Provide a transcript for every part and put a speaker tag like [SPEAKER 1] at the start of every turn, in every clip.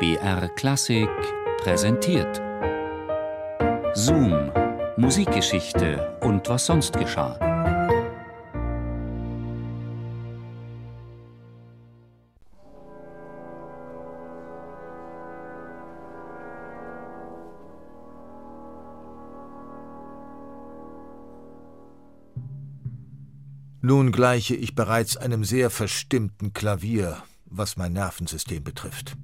[SPEAKER 1] BR Klassik präsentiert. Zoom, Musikgeschichte und was sonst geschah.
[SPEAKER 2] Nun gleiche ich bereits einem sehr verstimmten Klavier, was mein Nervensystem betrifft.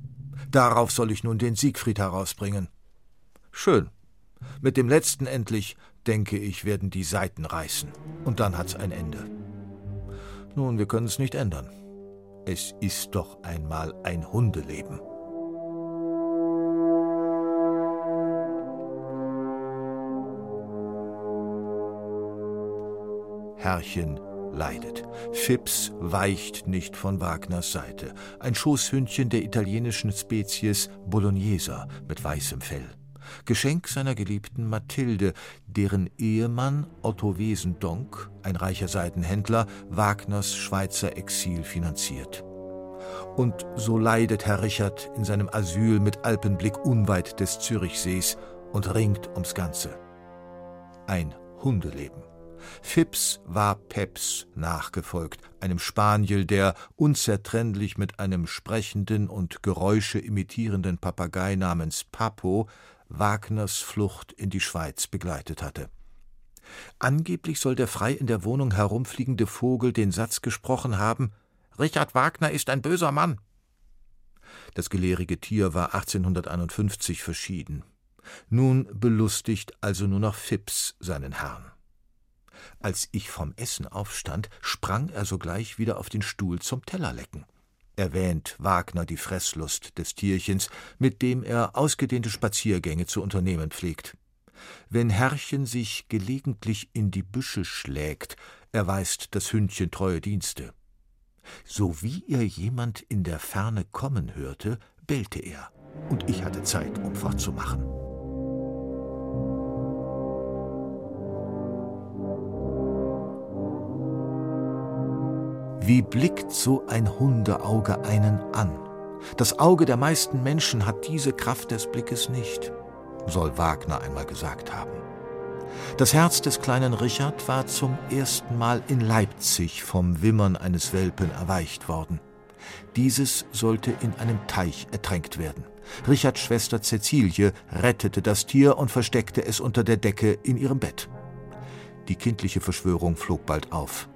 [SPEAKER 2] Darauf soll ich nun den Siegfried herausbringen. Schön. Mit dem letzten endlich, denke ich, werden die Saiten reißen. Und dann hat's ein Ende. Nun, wir können es nicht ändern. Es ist doch einmal ein Hundeleben. Herrchen leidet. Phipps weicht nicht von Wagners Seite. Ein Schoßhündchen der italienischen Spezies Bologneser mit weißem Fell. Geschenk seiner geliebten Mathilde, deren Ehemann Otto Wesendonck, ein reicher Seidenhändler, Wagners Schweizer Exil finanziert. Und so leidet Herr Richard in seinem Asyl mit Alpenblick unweit des Zürichsees und ringt ums Ganze. Ein Hundeleben. Phipps war Peps nachgefolgt, einem Spaniel, der unzertrennlich mit einem sprechenden und Geräusche imitierenden Papagei namens Papo Wagners Flucht in die Schweiz begleitet hatte. Angeblich soll der frei in der Wohnung herumfliegende Vogel den Satz gesprochen haben Richard Wagner ist ein böser Mann. Das gelehrige Tier war 1851 verschieden. Nun belustigt also nur noch Phipps seinen Herrn. Als ich vom Essen aufstand, sprang er sogleich wieder auf den Stuhl zum Tellerlecken. Erwähnt Wagner die Fresslust des Tierchens, mit dem er ausgedehnte Spaziergänge zu unternehmen pflegt. Wenn Herrchen sich gelegentlich in die Büsche schlägt, erweist das Hündchen treue Dienste. So wie er jemand in der Ferne kommen hörte, bellte er, und ich hatte Zeit, um fortzumachen. Wie blickt so ein Hundeauge einen an? Das Auge der meisten Menschen hat diese Kraft des Blickes nicht, soll Wagner einmal gesagt haben. Das Herz des kleinen Richard war zum ersten Mal in Leipzig vom Wimmern eines Welpen erweicht worden. Dieses sollte in einem Teich ertränkt werden. Richards Schwester Cäcilie rettete das Tier und versteckte es unter der Decke in ihrem Bett. Die kindliche Verschwörung flog bald auf.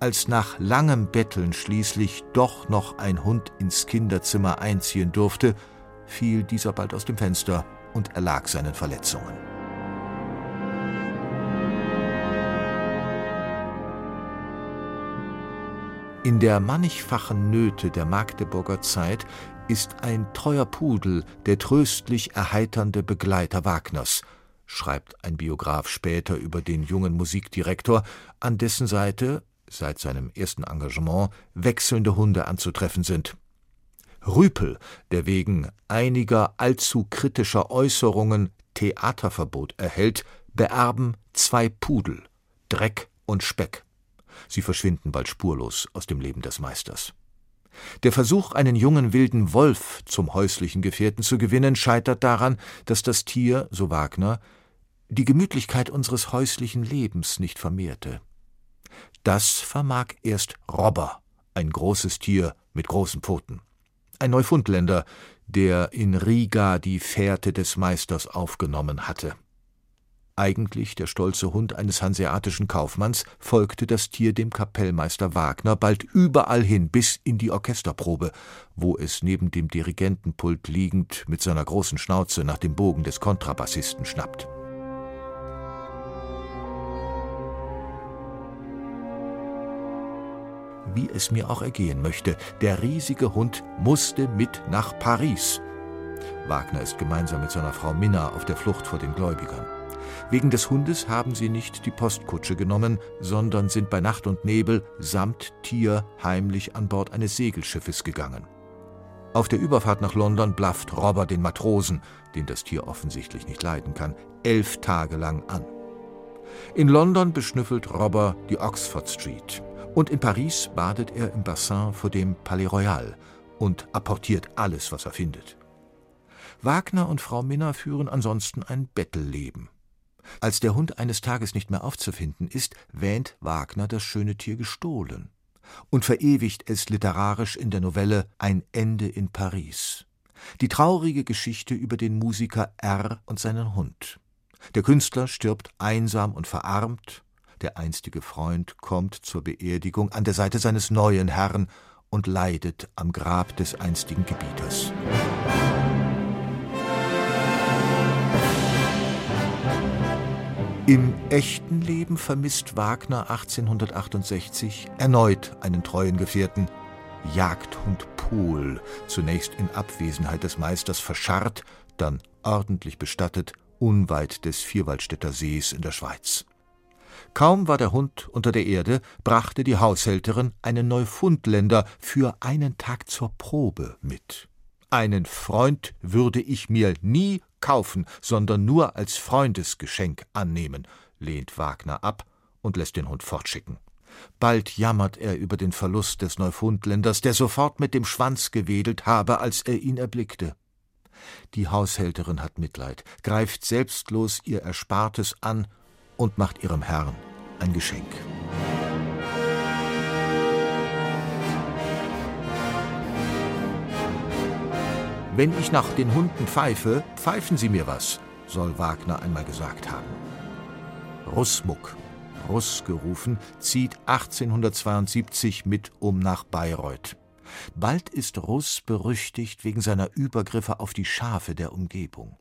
[SPEAKER 2] Als nach langem Betteln schließlich doch noch ein Hund ins Kinderzimmer einziehen durfte, fiel dieser bald aus dem Fenster und erlag seinen Verletzungen. In der mannigfachen Nöte der Magdeburger Zeit ist ein treuer Pudel der tröstlich erheiternde Begleiter Wagners, schreibt ein Biograf später über den jungen Musikdirektor, an dessen Seite seit seinem ersten Engagement wechselnde Hunde anzutreffen sind. Rüpel, der wegen einiger allzu kritischer Äußerungen Theaterverbot erhält, beerben zwei Pudel, Dreck und Speck. Sie verschwinden bald spurlos aus dem Leben des Meisters. Der Versuch, einen jungen wilden Wolf zum häuslichen Gefährten zu gewinnen, scheitert daran, dass das Tier, so Wagner, die Gemütlichkeit unseres häuslichen Lebens nicht vermehrte. Das vermag erst Robber, ein großes Tier mit großen Pfoten. Ein Neufundländer, der in Riga die Fährte des Meisters aufgenommen hatte. Eigentlich der stolze Hund eines hanseatischen Kaufmanns, folgte das Tier dem Kapellmeister Wagner bald überall hin bis in die Orchesterprobe, wo es neben dem Dirigentenpult liegend mit seiner großen Schnauze nach dem Bogen des Kontrabassisten schnappt. Wie es mir auch ergehen möchte, der riesige Hund musste mit nach Paris. Wagner ist gemeinsam mit seiner Frau Minna auf der Flucht vor den Gläubigern. Wegen des Hundes haben sie nicht die Postkutsche genommen, sondern sind bei Nacht und Nebel samt Tier heimlich an Bord eines Segelschiffes gegangen. Auf der Überfahrt nach London blafft Robber den Matrosen, den das Tier offensichtlich nicht leiden kann, elf Tage lang an. In London beschnüffelt Robber die Oxford Street. Und in Paris badet er im Bassin vor dem Palais Royal und apportiert alles, was er findet. Wagner und Frau Minna führen ansonsten ein Bettelleben. Als der Hund eines Tages nicht mehr aufzufinden ist, wähnt Wagner das schöne Tier gestohlen und verewigt es literarisch in der Novelle Ein Ende in Paris. Die traurige Geschichte über den Musiker R und seinen Hund. Der Künstler stirbt einsam und verarmt, der einstige Freund kommt zur Beerdigung an der Seite seines neuen Herrn und leidet am Grab des einstigen Gebieters. Im echten Leben vermisst Wagner 1868 erneut einen treuen Gefährten, Jagdhund Pohl, zunächst in Abwesenheit des Meisters verscharrt, dann ordentlich bestattet, unweit des Vierwaldstätter Sees in der Schweiz. Kaum war der Hund unter der Erde, brachte die Haushälterin einen Neufundländer für einen Tag zur Probe mit. Einen Freund würde ich mir nie kaufen, sondern nur als Freundesgeschenk annehmen, lehnt Wagner ab und lässt den Hund fortschicken. Bald jammert er über den Verlust des Neufundländers, der sofort mit dem Schwanz gewedelt habe, als er ihn erblickte. Die Haushälterin hat Mitleid, greift selbstlos ihr Erspartes an und macht ihrem Herrn ein Geschenk. Wenn ich nach den Hunden pfeife, pfeifen Sie mir was, soll Wagner einmal gesagt haben. Russmuck, Russ gerufen, zieht 1872 mit um nach Bayreuth. Bald ist Russ berüchtigt wegen seiner Übergriffe auf die Schafe der Umgebung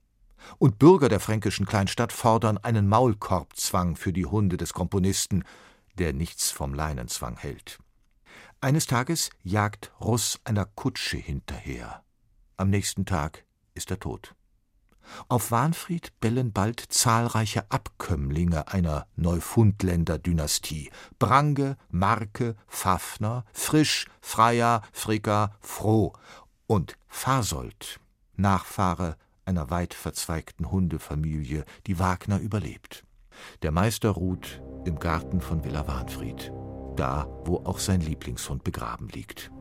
[SPEAKER 2] und Bürger der fränkischen Kleinstadt fordern einen Maulkorbzwang für die Hunde des Komponisten, der nichts vom Leinenzwang hält. Eines Tages jagt Russ einer Kutsche hinterher. Am nächsten Tag ist er tot. Auf Wahnfried bellen bald zahlreiche Abkömmlinge einer Neufundländer-Dynastie: Brange, Marke, Pfaffner, Frisch, Freier, Fricker, Froh und Fasold, Nachfahre einer weit verzweigten Hundefamilie, die Wagner überlebt. Der Meister ruht im Garten von Villa Wahnfried, da, wo auch sein Lieblingshund begraben liegt.